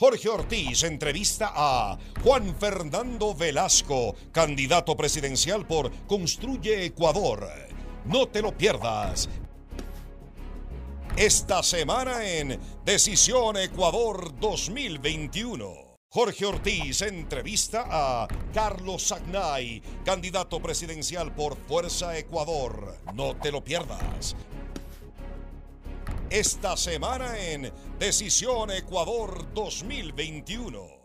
Jorge Ortiz entrevista a Juan Fernando Velasco, candidato presidencial por Construye Ecuador. No te lo pierdas. Esta semana en Decisión Ecuador 2021. Jorge Ortiz entrevista a Carlos Sagnay, candidato presidencial por Fuerza Ecuador. No te lo pierdas. Esta semana en Decisión Ecuador 2021.